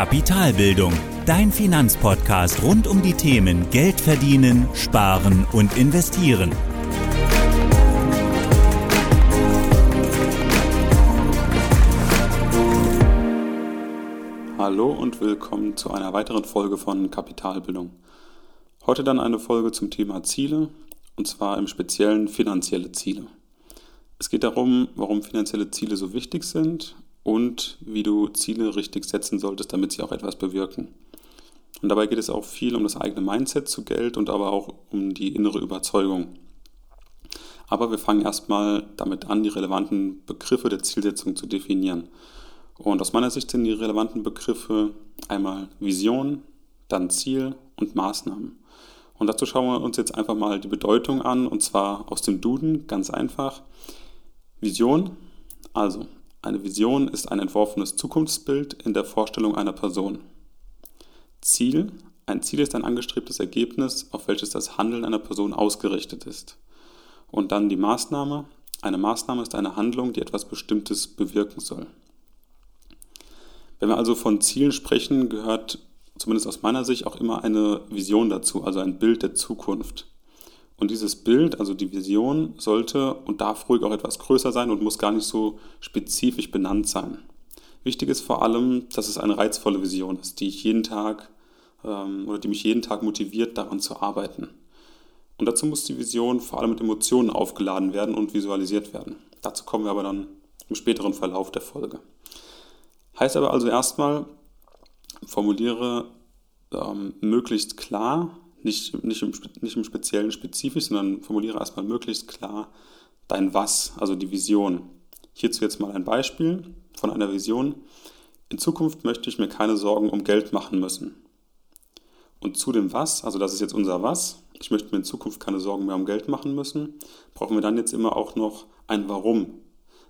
Kapitalbildung, dein Finanzpodcast rund um die Themen Geld verdienen, sparen und investieren. Hallo und willkommen zu einer weiteren Folge von Kapitalbildung. Heute dann eine Folge zum Thema Ziele und zwar im speziellen finanzielle Ziele. Es geht darum, warum finanzielle Ziele so wichtig sind und wie du Ziele richtig setzen solltest, damit sie auch etwas bewirken. Und dabei geht es auch viel um das eigene Mindset zu Geld und aber auch um die innere Überzeugung. Aber wir fangen erstmal damit an, die relevanten Begriffe der Zielsetzung zu definieren. Und aus meiner Sicht sind die relevanten Begriffe einmal Vision, dann Ziel und Maßnahmen. Und dazu schauen wir uns jetzt einfach mal die Bedeutung an, und zwar aus dem Duden, ganz einfach. Vision, also eine Vision ist ein entworfenes Zukunftsbild in der Vorstellung einer Person. Ziel. Ein Ziel ist ein angestrebtes Ergebnis, auf welches das Handeln einer Person ausgerichtet ist. Und dann die Maßnahme. Eine Maßnahme ist eine Handlung, die etwas Bestimmtes bewirken soll. Wenn wir also von Zielen sprechen, gehört zumindest aus meiner Sicht auch immer eine Vision dazu, also ein Bild der Zukunft. Und dieses Bild, also die Vision, sollte und darf ruhig auch etwas größer sein und muss gar nicht so spezifisch benannt sein. Wichtig ist vor allem, dass es eine reizvolle Vision ist, die ich jeden Tag ähm, oder die mich jeden Tag motiviert, daran zu arbeiten. Und dazu muss die Vision vor allem mit Emotionen aufgeladen werden und visualisiert werden. Dazu kommen wir aber dann im späteren Verlauf der Folge. Heißt aber also erstmal, formuliere ähm, möglichst klar nicht, nicht, im, nicht im Speziellen spezifisch, sondern formuliere erstmal möglichst klar dein Was, also die Vision. Hierzu jetzt mal ein Beispiel von einer Vision. In Zukunft möchte ich mir keine Sorgen um Geld machen müssen. Und zu dem Was, also das ist jetzt unser Was, ich möchte mir in Zukunft keine Sorgen mehr um Geld machen müssen, brauchen wir dann jetzt immer auch noch ein Warum.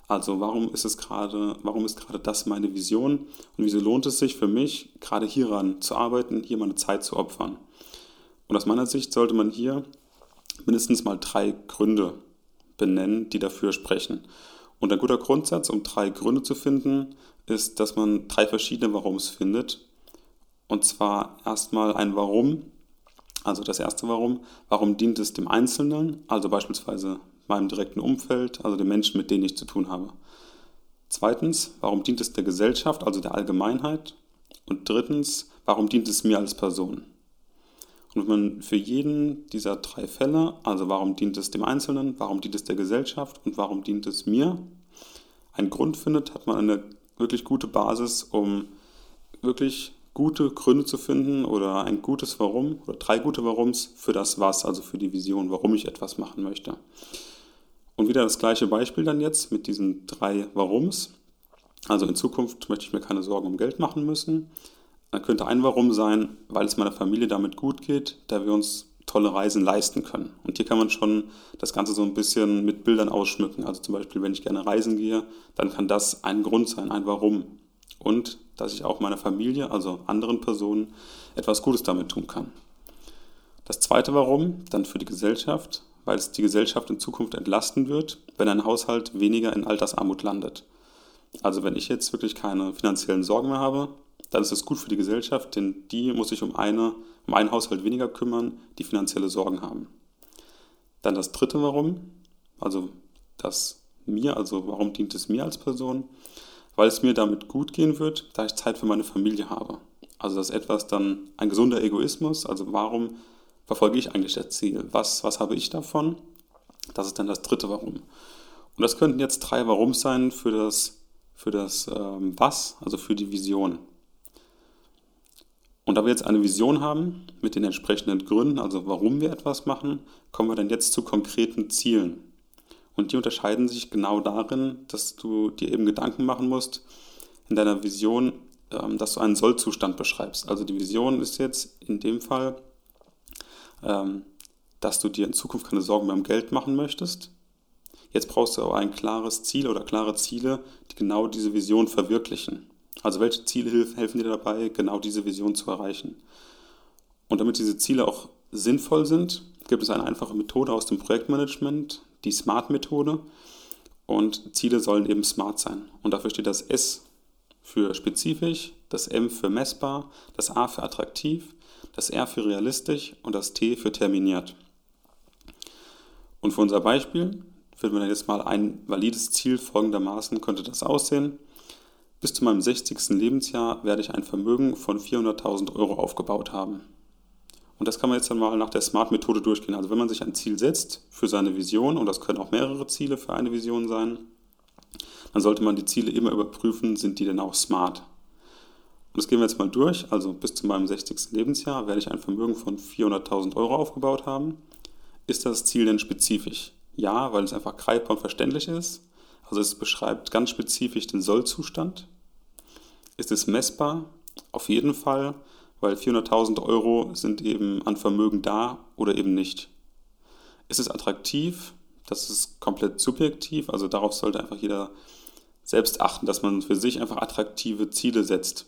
Also warum ist es gerade, warum ist gerade das meine Vision und wieso lohnt es sich für mich, gerade hieran zu arbeiten, hier meine Zeit zu opfern? Und aus meiner Sicht sollte man hier mindestens mal drei Gründe benennen, die dafür sprechen. Und ein guter Grundsatz, um drei Gründe zu finden, ist, dass man drei verschiedene Warums findet. Und zwar erstmal ein Warum, also das erste Warum. Warum dient es dem Einzelnen, also beispielsweise meinem direkten Umfeld, also den Menschen, mit denen ich zu tun habe. Zweitens, warum dient es der Gesellschaft, also der Allgemeinheit? Und drittens, warum dient es mir als Person? Und wenn man für jeden dieser drei Fälle, also warum dient es dem Einzelnen, warum dient es der Gesellschaft und warum dient es mir, einen Grund findet, hat man eine wirklich gute Basis, um wirklich gute Gründe zu finden oder ein gutes Warum oder drei gute Warums für das Was, also für die Vision, warum ich etwas machen möchte. Und wieder das gleiche Beispiel dann jetzt mit diesen drei Warums. Also in Zukunft möchte ich mir keine Sorgen um Geld machen müssen. Dann könnte ein Warum sein, weil es meiner Familie damit gut geht, da wir uns tolle Reisen leisten können. Und hier kann man schon das Ganze so ein bisschen mit Bildern ausschmücken. Also zum Beispiel, wenn ich gerne reisen gehe, dann kann das ein Grund sein, ein Warum. Und dass ich auch meiner Familie, also anderen Personen, etwas Gutes damit tun kann. Das zweite Warum, dann für die Gesellschaft, weil es die Gesellschaft in Zukunft entlasten wird, wenn ein Haushalt weniger in Altersarmut landet. Also wenn ich jetzt wirklich keine finanziellen Sorgen mehr habe, dann ist es gut für die Gesellschaft, denn die muss sich um, eine, um einen Haushalt weniger kümmern, die finanzielle Sorgen haben. Dann das dritte Warum, also das mir, also warum dient es mir als Person? Weil es mir damit gut gehen wird, da ich Zeit für meine Familie habe. Also das ist etwas dann ein gesunder Egoismus, also warum verfolge ich eigentlich das Ziel? Was, was habe ich davon? Das ist dann das dritte Warum. Und das könnten jetzt drei Warums sein für das, für das ähm, Was, also für die Vision. Und da wir jetzt eine Vision haben mit den entsprechenden Gründen, also warum wir etwas machen, kommen wir dann jetzt zu konkreten Zielen. Und die unterscheiden sich genau darin, dass du dir eben Gedanken machen musst in deiner Vision, ähm, dass du einen Sollzustand beschreibst. Also die Vision ist jetzt in dem Fall, ähm, dass du dir in Zukunft keine Sorgen mehr um Geld machen möchtest. Jetzt brauchst du aber ein klares Ziel oder klare Ziele, die genau diese Vision verwirklichen. Also welche Ziele helfen dir dabei, genau diese Vision zu erreichen? Und damit diese Ziele auch sinnvoll sind, gibt es eine einfache Methode aus dem Projektmanagement, die SMART-Methode. Und Ziele sollen eben smart sein. Und dafür steht das S für spezifisch, das M für messbar, das A für attraktiv, das R für realistisch und das T für terminiert. Und für unser Beispiel finden wir jetzt mal ein valides Ziel folgendermaßen könnte das aussehen. Bis zu meinem 60. Lebensjahr werde ich ein Vermögen von 400.000 Euro aufgebaut haben. Und das kann man jetzt dann mal nach der SMART-Methode durchgehen. Also wenn man sich ein Ziel setzt für seine Vision, und das können auch mehrere Ziele für eine Vision sein, dann sollte man die Ziele immer überprüfen, sind die denn auch smart. Und das gehen wir jetzt mal durch. Also bis zu meinem 60. Lebensjahr werde ich ein Vermögen von 400.000 Euro aufgebaut haben. Ist das Ziel denn spezifisch? Ja, weil es einfach greifbar und verständlich ist. Also es beschreibt ganz spezifisch den Sollzustand. Ist es messbar? Auf jeden Fall, weil 400.000 Euro sind eben an Vermögen da oder eben nicht. Ist es attraktiv? Das ist komplett subjektiv, also darauf sollte einfach jeder selbst achten, dass man für sich einfach attraktive Ziele setzt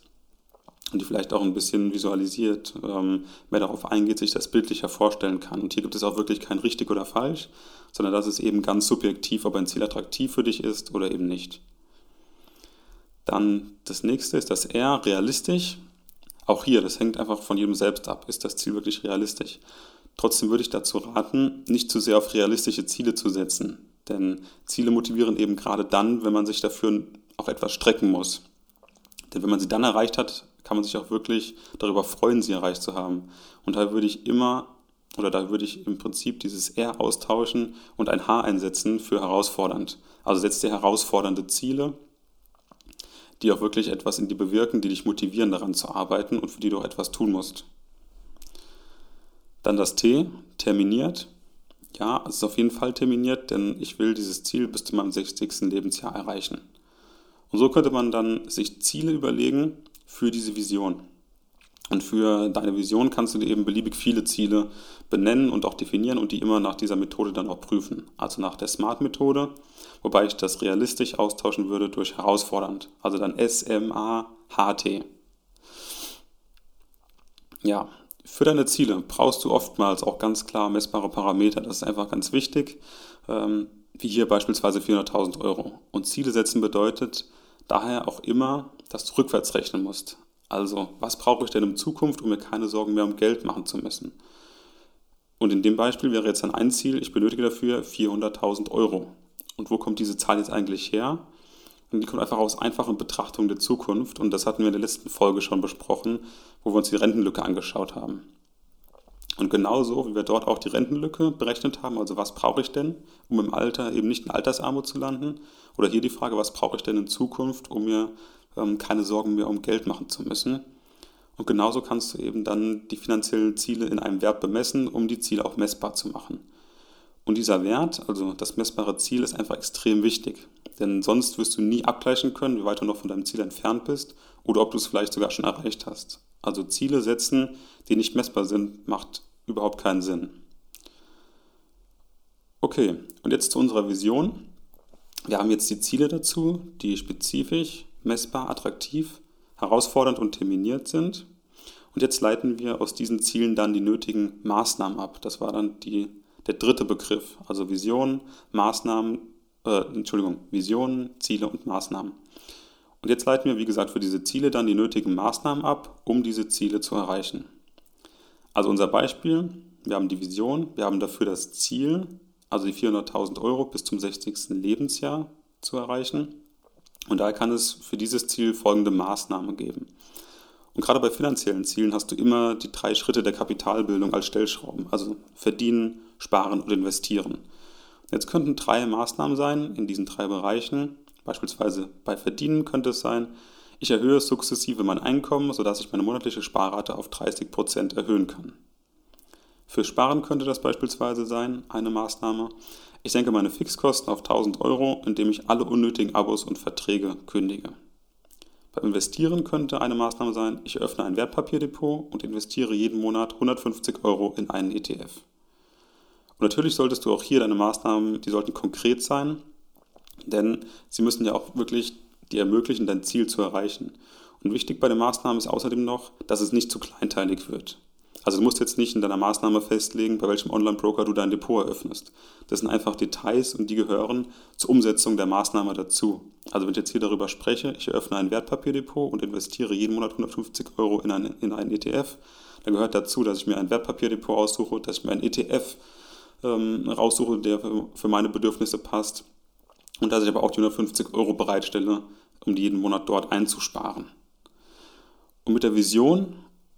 und die vielleicht auch ein bisschen visualisiert, ähm, mehr darauf eingeht, sich das bildlicher vorstellen kann. Und hier gibt es auch wirklich kein richtig oder falsch, sondern das ist eben ganz subjektiv, ob ein Ziel attraktiv für dich ist oder eben nicht. Dann das nächste ist das R, realistisch. Auch hier, das hängt einfach von jedem selbst ab. Ist das Ziel wirklich realistisch? Trotzdem würde ich dazu raten, nicht zu sehr auf realistische Ziele zu setzen. Denn Ziele motivieren eben gerade dann, wenn man sich dafür auch etwas strecken muss. Denn wenn man sie dann erreicht hat, kann man sich auch wirklich darüber freuen, sie erreicht zu haben. Und da würde ich immer, oder da würde ich im Prinzip dieses R austauschen und ein H einsetzen für herausfordernd. Also setzt dir herausfordernde Ziele, die auch wirklich etwas in dir bewirken, die dich motivieren, daran zu arbeiten und für die du auch etwas tun musst. Dann das T, terminiert. Ja, es ist auf jeden Fall terminiert, denn ich will dieses Ziel bis zu meinem 60. Lebensjahr erreichen. Und so könnte man dann sich Ziele überlegen für diese Vision. Und für deine Vision kannst du dir eben beliebig viele Ziele benennen und auch definieren und die immer nach dieser Methode dann auch prüfen. Also nach der SMART-Methode, wobei ich das realistisch austauschen würde durch herausfordernd. Also dann S-M-A-H-T. Ja, für deine Ziele brauchst du oftmals auch ganz klar messbare Parameter. Das ist einfach ganz wichtig, ähm, wie hier beispielsweise 400.000 Euro. Und Ziele setzen bedeutet daher auch immer, dass du rückwärts rechnen musst. Also, was brauche ich denn in Zukunft, um mir keine Sorgen mehr um Geld machen zu müssen? Und in dem Beispiel wäre jetzt dann ein Ziel, ich benötige dafür 400.000 Euro. Und wo kommt diese Zahl jetzt eigentlich her? Und die kommt einfach aus einfachen Betrachtungen der Zukunft. Und das hatten wir in der letzten Folge schon besprochen, wo wir uns die Rentenlücke angeschaut haben. Und genauso, wie wir dort auch die Rentenlücke berechnet haben, also was brauche ich denn, um im Alter eben nicht in Altersarmut zu landen? Oder hier die Frage, was brauche ich denn in Zukunft, um mir ähm, keine Sorgen mehr um Geld machen zu müssen. Und genauso kannst du eben dann die finanziellen Ziele in einem Wert bemessen, um die Ziele auch messbar zu machen. Und dieser Wert, also das messbare Ziel, ist einfach extrem wichtig. Denn sonst wirst du nie abgleichen können, wie weit du noch von deinem Ziel entfernt bist oder ob du es vielleicht sogar schon erreicht hast. Also Ziele setzen, die nicht messbar sind, macht überhaupt keinen Sinn. Okay, und jetzt zu unserer Vision. Wir haben jetzt die Ziele dazu, die spezifisch messbar, attraktiv, herausfordernd und terminiert sind. Und jetzt leiten wir aus diesen Zielen dann die nötigen Maßnahmen ab. Das war dann die, der dritte Begriff, also Visionen, Maßnahmen, äh, Entschuldigung, Visionen, Ziele und Maßnahmen. Und jetzt leiten wir, wie gesagt, für diese Ziele dann die nötigen Maßnahmen ab, um diese Ziele zu erreichen. Also unser Beispiel, wir haben die Vision, wir haben dafür das Ziel, also die 400.000 Euro bis zum 60. Lebensjahr zu erreichen. Und daher kann es für dieses Ziel folgende Maßnahmen geben. Und gerade bei finanziellen Zielen hast du immer die drei Schritte der Kapitalbildung als Stellschrauben, also verdienen, sparen und investieren. Jetzt könnten drei Maßnahmen sein in diesen drei Bereichen. Beispielsweise bei Verdienen könnte es sein, ich erhöhe sukzessive mein Einkommen, sodass ich meine monatliche Sparrate auf 30 Prozent erhöhen kann. Für Sparen könnte das beispielsweise sein, eine Maßnahme. Ich senke meine Fixkosten auf 1000 Euro, indem ich alle unnötigen Abos und Verträge kündige. Beim Investieren könnte eine Maßnahme sein, ich öffne ein Wertpapierdepot und investiere jeden Monat 150 Euro in einen ETF. Und natürlich solltest du auch hier deine Maßnahmen, die sollten konkret sein, denn sie müssen ja auch wirklich dir ermöglichen, dein Ziel zu erreichen. Und wichtig bei den Maßnahmen ist außerdem noch, dass es nicht zu kleinteilig wird. Also du musst jetzt nicht in deiner Maßnahme festlegen, bei welchem Online-Broker du dein Depot eröffnest. Das sind einfach Details und die gehören zur Umsetzung der Maßnahme dazu. Also wenn ich jetzt hier darüber spreche, ich eröffne ein Wertpapierdepot und investiere jeden Monat 150 Euro in, ein, in einen ETF, dann gehört dazu, dass ich mir ein Wertpapierdepot aussuche, dass ich mir einen ETF ähm, raussuche, der für, für meine Bedürfnisse passt und dass ich aber auch die 150 Euro bereitstelle, um jeden Monat dort einzusparen. Und mit der Vision,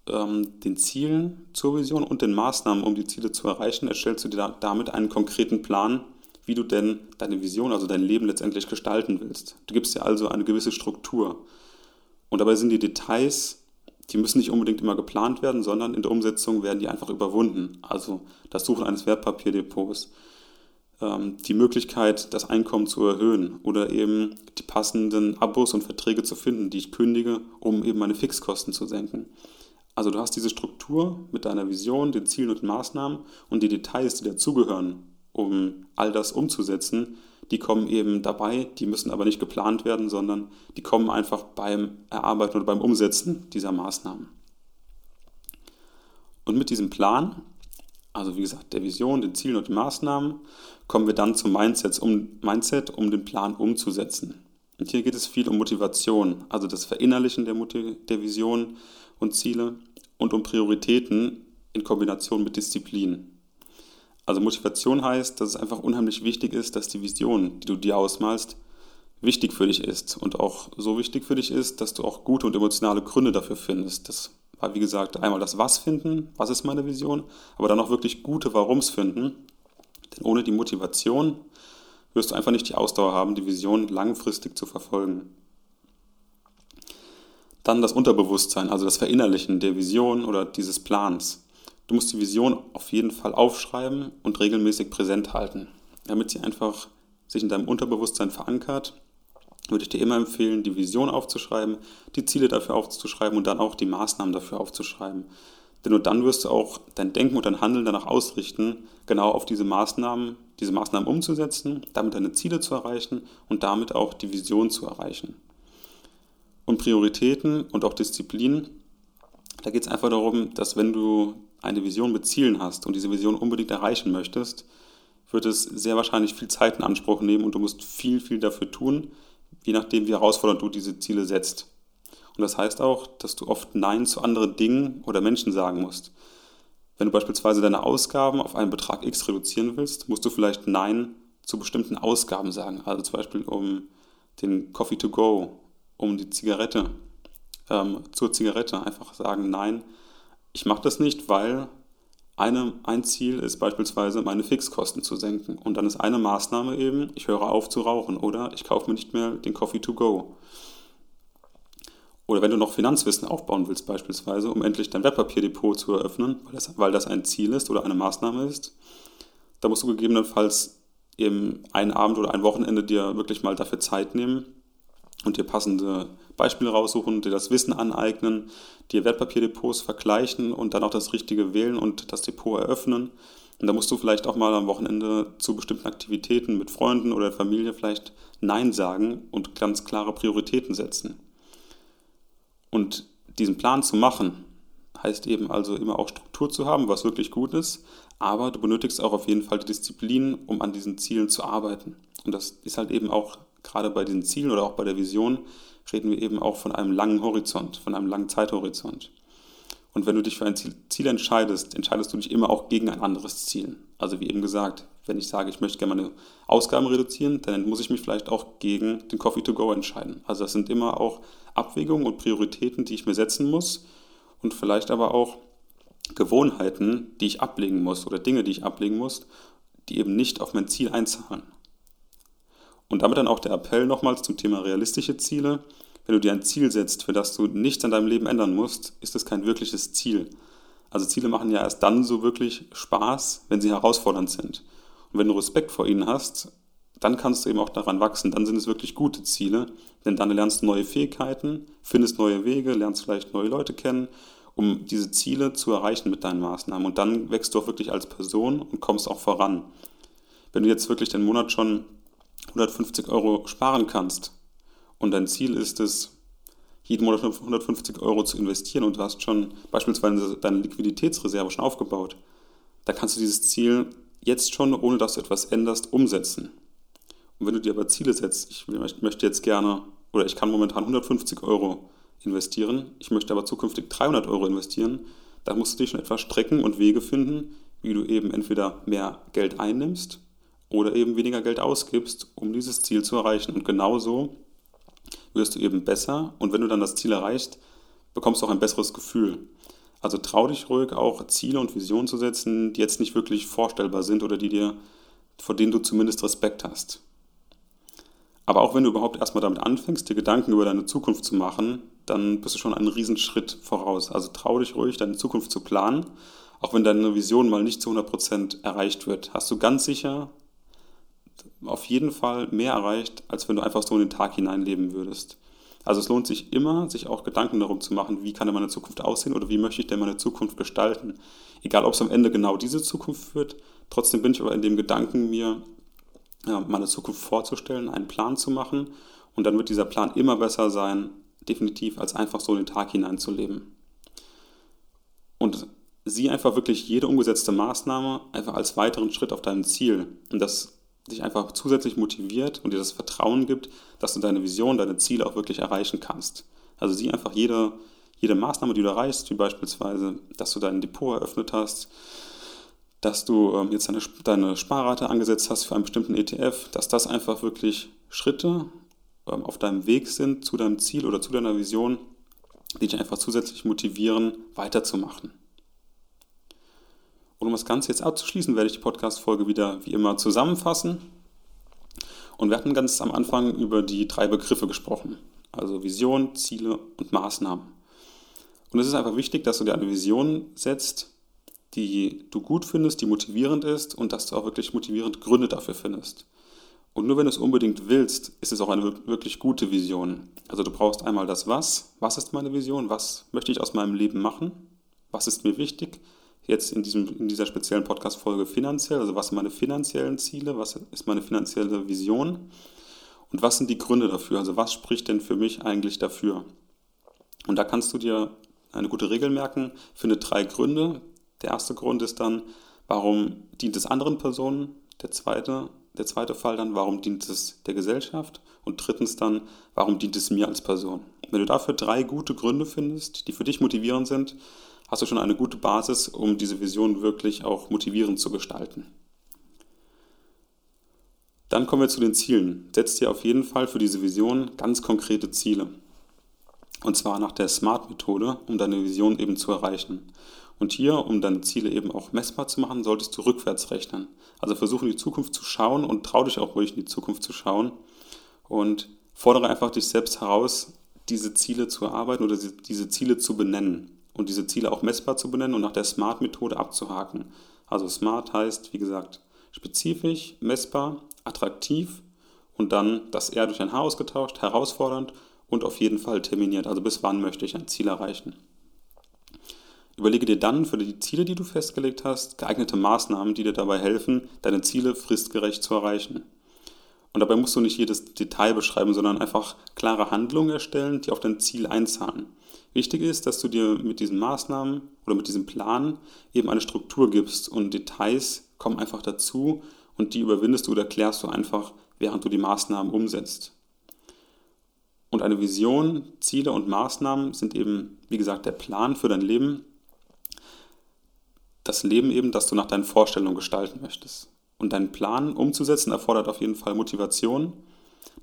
ähm, den Zielen zur Vision und den Maßnahmen, um die Ziele zu erreichen, erstellst du dir damit einen konkreten Plan, wie du denn deine Vision, also dein Leben letztendlich gestalten willst. Du gibst dir also eine gewisse Struktur. Und dabei sind die Details, die müssen nicht unbedingt immer geplant werden, sondern in der Umsetzung werden die einfach überwunden. Also das Suchen eines Wertpapierdepots, ähm, die Möglichkeit, das Einkommen zu erhöhen oder eben die passenden Abos und Verträge zu finden, die ich kündige, um eben meine Fixkosten zu senken. Also du hast diese Struktur mit deiner Vision, den Zielen und den Maßnahmen und die Details, die dazugehören, um all das umzusetzen, die kommen eben dabei, die müssen aber nicht geplant werden, sondern die kommen einfach beim Erarbeiten oder beim Umsetzen dieser Maßnahmen. Und mit diesem Plan, also wie gesagt, der Vision, den Zielen und den Maßnahmen, kommen wir dann zum Mindset, um, Mindset, um den Plan umzusetzen. Und hier geht es viel um Motivation, also das Verinnerlichen der, der Vision und Ziele und um Prioritäten in Kombination mit Disziplin. Also Motivation heißt, dass es einfach unheimlich wichtig ist, dass die Vision, die du dir ausmalst, wichtig für dich ist und auch so wichtig für dich ist, dass du auch gute und emotionale Gründe dafür findest. Das war, wie gesagt, einmal das Was finden, was ist meine Vision, aber dann auch wirklich gute Warums finden. Denn ohne die Motivation wirst du einfach nicht die Ausdauer haben, die Vision langfristig zu verfolgen. Dann das Unterbewusstsein, also das Verinnerlichen der Vision oder dieses Plans. Du musst die Vision auf jeden Fall aufschreiben und regelmäßig präsent halten, damit sie einfach sich in deinem Unterbewusstsein verankert. Würde ich dir immer empfehlen, die Vision aufzuschreiben, die Ziele dafür aufzuschreiben und dann auch die Maßnahmen dafür aufzuschreiben. Denn nur dann wirst du auch dein Denken und dein Handeln danach ausrichten, genau auf diese Maßnahmen, diese Maßnahmen umzusetzen, damit deine Ziele zu erreichen und damit auch die Vision zu erreichen. Und Prioritäten und auch Disziplin, da geht es einfach darum, dass wenn du eine Vision mit Zielen hast und diese Vision unbedingt erreichen möchtest, wird es sehr wahrscheinlich viel Zeit in Anspruch nehmen und du musst viel, viel dafür tun, je nachdem, wie herausfordernd du diese Ziele setzt. Und das heißt auch, dass du oft Nein zu anderen Dingen oder Menschen sagen musst. Wenn du beispielsweise deine Ausgaben auf einen Betrag X reduzieren willst, musst du vielleicht Nein zu bestimmten Ausgaben sagen. Also zum Beispiel um den Coffee to go, um die Zigarette, ähm, zur Zigarette einfach sagen Nein ich mache das nicht, weil eine, ein Ziel ist beispielsweise, meine Fixkosten zu senken. Und dann ist eine Maßnahme eben, ich höre auf zu rauchen oder ich kaufe mir nicht mehr den Coffee to go. Oder wenn du noch Finanzwissen aufbauen willst beispielsweise, um endlich dein Wertpapierdepot zu eröffnen, weil das, weil das ein Ziel ist oder eine Maßnahme ist, da musst du gegebenenfalls eben einen Abend oder ein Wochenende dir wirklich mal dafür Zeit nehmen und dir passende Beispiele raussuchen, dir das Wissen aneignen, dir Wertpapierdepots vergleichen und dann auch das Richtige wählen und das Depot eröffnen. Und da musst du vielleicht auch mal am Wochenende zu bestimmten Aktivitäten mit Freunden oder Familie vielleicht Nein sagen und ganz klare Prioritäten setzen. Und diesen Plan zu machen, heißt eben also immer auch Struktur zu haben, was wirklich gut ist, aber du benötigst auch auf jeden Fall die Disziplin, um an diesen Zielen zu arbeiten. Und das ist halt eben auch gerade bei diesen Zielen oder auch bei der Vision reden wir eben auch von einem langen Horizont, von einem langen Zeithorizont. Und wenn du dich für ein Ziel, Ziel entscheidest, entscheidest du dich immer auch gegen ein anderes Ziel. Also wie eben gesagt, wenn ich sage, ich möchte gerne meine Ausgaben reduzieren, dann muss ich mich vielleicht auch gegen den Coffee to go entscheiden. Also das sind immer auch Abwägungen und Prioritäten, die ich mir setzen muss und vielleicht aber auch Gewohnheiten, die ich ablegen muss oder Dinge, die ich ablegen muss, die eben nicht auf mein Ziel einzahlen. Und damit dann auch der Appell nochmals zum Thema realistische Ziele. Wenn du dir ein Ziel setzt, für das du nichts an deinem Leben ändern musst, ist es kein wirkliches Ziel. Also Ziele machen ja erst dann so wirklich Spaß, wenn sie herausfordernd sind. Und wenn du Respekt vor ihnen hast, dann kannst du eben auch daran wachsen. Dann sind es wirklich gute Ziele, denn dann lernst du neue Fähigkeiten, findest neue Wege, lernst vielleicht neue Leute kennen, um diese Ziele zu erreichen mit deinen Maßnahmen. Und dann wächst du auch wirklich als Person und kommst auch voran. Wenn du jetzt wirklich den Monat schon 150 Euro sparen kannst. Und dein Ziel ist es, jeden Monat 150 Euro zu investieren. Und du hast schon beispielsweise deine Liquiditätsreserve schon aufgebaut, dann kannst du dieses Ziel jetzt schon, ohne dass du etwas änderst, umsetzen. Und wenn du dir aber Ziele setzt, ich möchte jetzt gerne oder ich kann momentan 150 Euro investieren, ich möchte aber zukünftig 300 Euro investieren, dann musst du dich schon etwas strecken und Wege finden, wie du eben entweder mehr Geld einnimmst oder eben weniger Geld ausgibst, um dieses Ziel zu erreichen. Und genauso wirst du eben besser und wenn du dann das Ziel erreichst, bekommst du auch ein besseres Gefühl. Also trau dich ruhig auch Ziele und Visionen zu setzen, die jetzt nicht wirklich vorstellbar sind oder die dir, vor denen du zumindest Respekt hast. Aber auch wenn du überhaupt erstmal damit anfängst, dir Gedanken über deine Zukunft zu machen, dann bist du schon einen Riesenschritt voraus. Also trau dich ruhig, deine Zukunft zu planen. Auch wenn deine Vision mal nicht zu 100% erreicht wird, hast du ganz sicher auf jeden Fall mehr erreicht, als wenn du einfach so in den Tag hineinleben würdest. Also es lohnt sich immer, sich auch Gedanken darum zu machen, wie kann denn meine Zukunft aussehen oder wie möchte ich denn meine Zukunft gestalten. Egal, ob es am Ende genau diese Zukunft wird, trotzdem bin ich aber in dem Gedanken, mir ja, meine Zukunft vorzustellen, einen Plan zu machen und dann wird dieser Plan immer besser sein, definitiv, als einfach so in den Tag hineinzuleben. Und sieh einfach wirklich jede umgesetzte Maßnahme einfach als weiteren Schritt auf deinem Ziel. Und das dich einfach zusätzlich motiviert und dir das Vertrauen gibt, dass du deine Vision, deine Ziele auch wirklich erreichen kannst. Also sieh einfach jede, jede Maßnahme, die du erreichst, wie beispielsweise, dass du dein Depot eröffnet hast, dass du ähm, jetzt deine, deine Sparrate angesetzt hast für einen bestimmten ETF, dass das einfach wirklich Schritte ähm, auf deinem Weg sind zu deinem Ziel oder zu deiner Vision, die dich einfach zusätzlich motivieren, weiterzumachen. Und um das Ganze jetzt abzuschließen, werde ich die Podcast-Folge wieder wie immer zusammenfassen. Und wir hatten ganz am Anfang über die drei Begriffe gesprochen. Also Vision, Ziele und Maßnahmen. Und es ist einfach wichtig, dass du dir eine Vision setzt, die du gut findest, die motivierend ist und dass du auch wirklich motivierend Gründe dafür findest. Und nur wenn du es unbedingt willst, ist es auch eine wirklich gute Vision. Also du brauchst einmal das Was. Was ist meine Vision? Was möchte ich aus meinem Leben machen? Was ist mir wichtig? Jetzt in, diesem, in dieser speziellen Podcast-Folge finanziell, also was sind meine finanziellen Ziele, was ist meine finanzielle Vision und was sind die Gründe dafür, also was spricht denn für mich eigentlich dafür. Und da kannst du dir eine gute Regel merken, finde drei Gründe. Der erste Grund ist dann, warum dient es anderen Personen? Der zweite, der zweite Fall dann, warum dient es der Gesellschaft? Und drittens dann, warum dient es mir als Person? Wenn du dafür drei gute Gründe findest, die für dich motivierend sind, hast du schon eine gute Basis, um diese Vision wirklich auch motivierend zu gestalten. Dann kommen wir zu den Zielen. Setz dir auf jeden Fall für diese Vision ganz konkrete Ziele. Und zwar nach der SMART-Methode, um deine Vision eben zu erreichen. Und hier, um deine Ziele eben auch messbar zu machen, solltest du rückwärts rechnen. Also versuche in die Zukunft zu schauen und trau dich auch ruhig in die Zukunft zu schauen. Und fordere einfach dich selbst heraus, diese Ziele zu erarbeiten oder diese Ziele zu benennen und diese Ziele auch messbar zu benennen und nach der SMART-Methode abzuhaken. Also SMART heißt, wie gesagt, spezifisch, messbar, attraktiv und dann das R durch ein H ausgetauscht, herausfordernd und auf jeden Fall terminiert. Also bis wann möchte ich ein Ziel erreichen. Überlege dir dann für die Ziele, die du festgelegt hast, geeignete Maßnahmen, die dir dabei helfen, deine Ziele fristgerecht zu erreichen. Und dabei musst du nicht jedes Detail beschreiben, sondern einfach klare Handlungen erstellen, die auf dein Ziel einzahlen. Wichtig ist, dass du dir mit diesen Maßnahmen oder mit diesem Plan eben eine Struktur gibst und Details kommen einfach dazu und die überwindest du oder klärst du einfach, während du die Maßnahmen umsetzt. Und eine Vision, Ziele und Maßnahmen sind eben, wie gesagt, der Plan für dein Leben. Das Leben eben, das du nach deinen Vorstellungen gestalten möchtest. Und deinen Plan umzusetzen erfordert auf jeden Fall Motivation,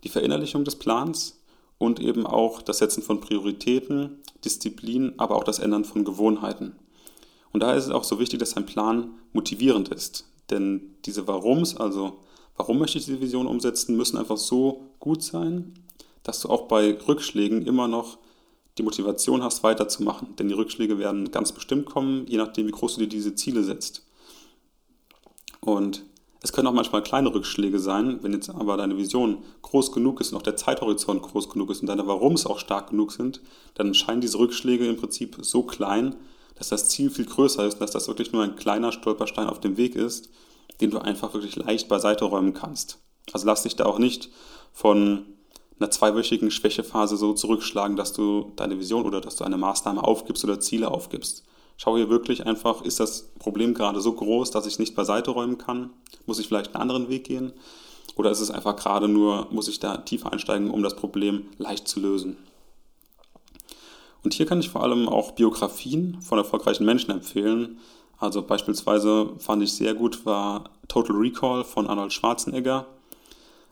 die Verinnerlichung des Plans und eben auch das Setzen von Prioritäten, Disziplin, aber auch das Ändern von Gewohnheiten. Und daher ist es auch so wichtig, dass ein Plan motivierend ist. Denn diese Warums, also warum möchte ich diese Vision umsetzen, müssen einfach so gut sein, dass du auch bei Rückschlägen immer noch die Motivation hast, weiterzumachen. Denn die Rückschläge werden ganz bestimmt kommen, je nachdem, wie groß du dir diese Ziele setzt. Und es können auch manchmal kleine Rückschläge sein, wenn jetzt aber deine Vision groß genug ist und auch der Zeithorizont groß genug ist und deine Warums auch stark genug sind, dann scheinen diese Rückschläge im Prinzip so klein, dass das Ziel viel größer ist und dass das wirklich nur ein kleiner Stolperstein auf dem Weg ist, den du einfach wirklich leicht beiseite räumen kannst. Also lass dich da auch nicht von einer zweiwöchigen Schwächephase so zurückschlagen, dass du deine Vision oder dass du eine Maßnahme aufgibst oder Ziele aufgibst. Schau hier wirklich einfach, ist das Problem gerade so groß, dass ich nicht beiseite räumen kann? Muss ich vielleicht einen anderen Weg gehen? Oder ist es einfach gerade nur, muss ich da tiefer einsteigen, um das Problem leicht zu lösen? Und hier kann ich vor allem auch Biografien von erfolgreichen Menschen empfehlen. Also beispielsweise fand ich sehr gut war Total Recall von Arnold Schwarzenegger,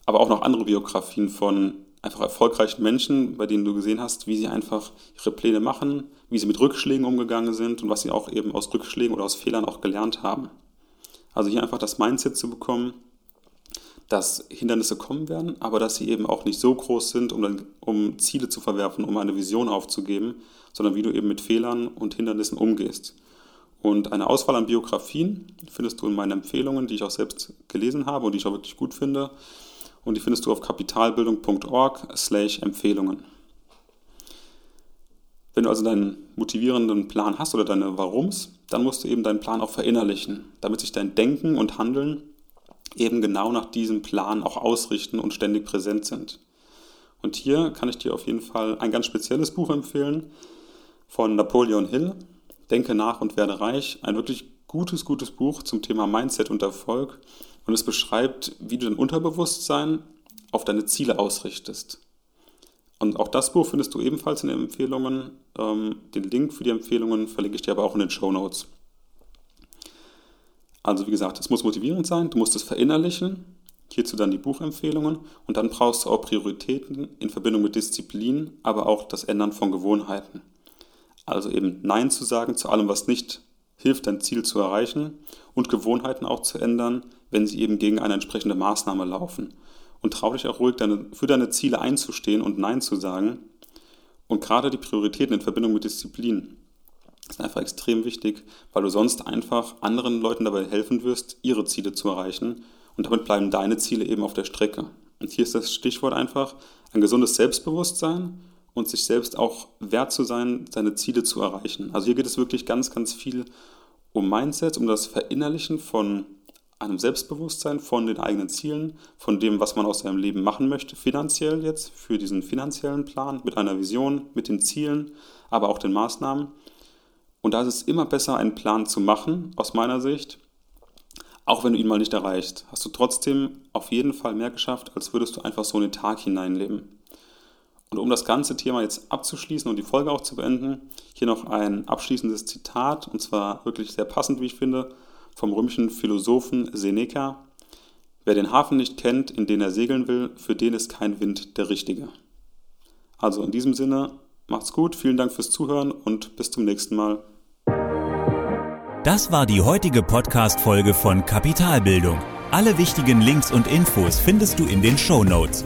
aber auch noch andere Biografien von einfach erfolgreichen Menschen, bei denen du gesehen hast, wie sie einfach ihre Pläne machen, wie sie mit Rückschlägen umgegangen sind und was sie auch eben aus Rückschlägen oder aus Fehlern auch gelernt haben. Also hier einfach das Mindset zu bekommen, dass Hindernisse kommen werden, aber dass sie eben auch nicht so groß sind, um, dann, um Ziele zu verwerfen, um eine Vision aufzugeben, sondern wie du eben mit Fehlern und Hindernissen umgehst. Und eine Auswahl an Biografien findest du in meinen Empfehlungen, die ich auch selbst gelesen habe und die ich auch wirklich gut finde. Und die findest du auf kapitalbildung.org slash Empfehlungen. Wenn du also deinen motivierenden Plan hast oder deine Warums, dann musst du eben deinen Plan auch verinnerlichen, damit sich dein Denken und Handeln eben genau nach diesem Plan auch ausrichten und ständig präsent sind. Und hier kann ich dir auf jeden Fall ein ganz spezielles Buch empfehlen von Napoleon Hill, Denke nach und werde reich. Ein wirklich gutes, gutes Buch zum Thema Mindset und Erfolg. Und es beschreibt, wie du dein Unterbewusstsein auf deine Ziele ausrichtest. Und auch das Buch findest du ebenfalls in den Empfehlungen. Ähm, den Link für die Empfehlungen verlinke ich dir aber auch in den Show Notes. Also wie gesagt, es muss motivierend sein, du musst es verinnerlichen, hierzu dann die Buchempfehlungen und dann brauchst du auch Prioritäten in Verbindung mit Disziplin, aber auch das Ändern von Gewohnheiten. Also eben Nein zu sagen zu allem, was nicht hilft, dein Ziel zu erreichen und Gewohnheiten auch zu ändern, wenn sie eben gegen eine entsprechende Maßnahme laufen. Und trau dich auch ruhig, deine, für deine Ziele einzustehen und Nein zu sagen. Und gerade die Prioritäten in Verbindung mit Disziplin ist einfach extrem wichtig, weil du sonst einfach anderen Leuten dabei helfen wirst, ihre Ziele zu erreichen. Und damit bleiben deine Ziele eben auf der Strecke. Und hier ist das Stichwort einfach ein gesundes Selbstbewusstsein und sich selbst auch wert zu sein, seine Ziele zu erreichen. Also hier geht es wirklich ganz, ganz viel um Mindset, um das Verinnerlichen von einem Selbstbewusstsein, von den eigenen Zielen, von dem, was man aus seinem Leben machen möchte, finanziell jetzt, für diesen finanziellen Plan, mit einer Vision, mit den Zielen, aber auch den Maßnahmen. Und da ist es immer besser, einen Plan zu machen, aus meiner Sicht, auch wenn du ihn mal nicht erreichst. Hast du trotzdem auf jeden Fall mehr geschafft, als würdest du einfach so in den Tag hineinleben. Und um das ganze Thema jetzt abzuschließen und die Folge auch zu beenden, hier noch ein abschließendes Zitat, und zwar wirklich sehr passend, wie ich finde, vom römischen Philosophen Seneca. Wer den Hafen nicht kennt, in den er segeln will, für den ist kein Wind der richtige. Also in diesem Sinne, macht's gut, vielen Dank fürs Zuhören und bis zum nächsten Mal. Das war die heutige Podcast-Folge von Kapitalbildung. Alle wichtigen Links und Infos findest du in den Show Notes.